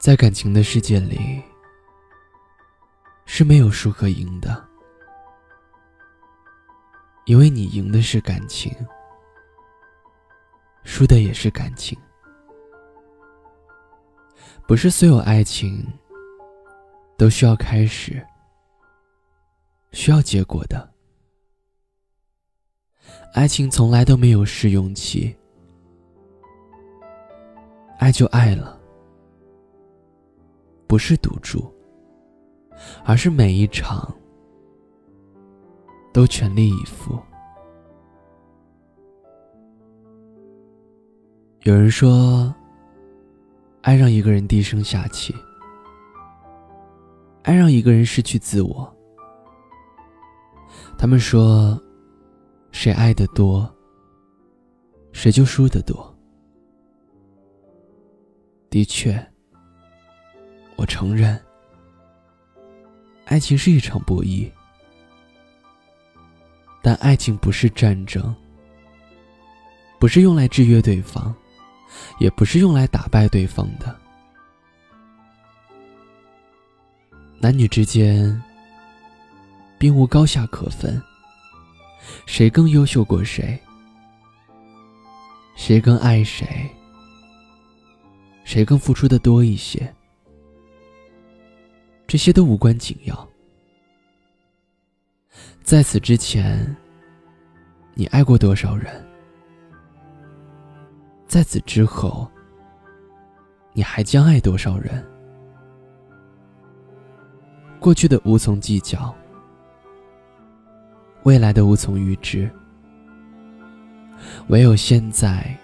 在感情的世界里，是没有输和赢的，因为你赢的是感情，输的也是感情。不是所有爱情都需要开始，需要结果的。爱情从来都没有试用期，爱就爱了。不是赌注，而是每一场都全力以赴。有人说，爱让一个人低声下气，爱让一个人失去自我。他们说，谁爱的多，谁就输得多。的确。承认，爱情是一场博弈，但爱情不是战争，不是用来制约对方，也不是用来打败对方的。男女之间，并无高下可分，谁更优秀过谁，谁更爱谁，谁更付出的多一些。这些都无关紧要。在此之前，你爱过多少人？在此之后，你还将爱多少人？过去的无从计较，未来的无从预知，唯有现在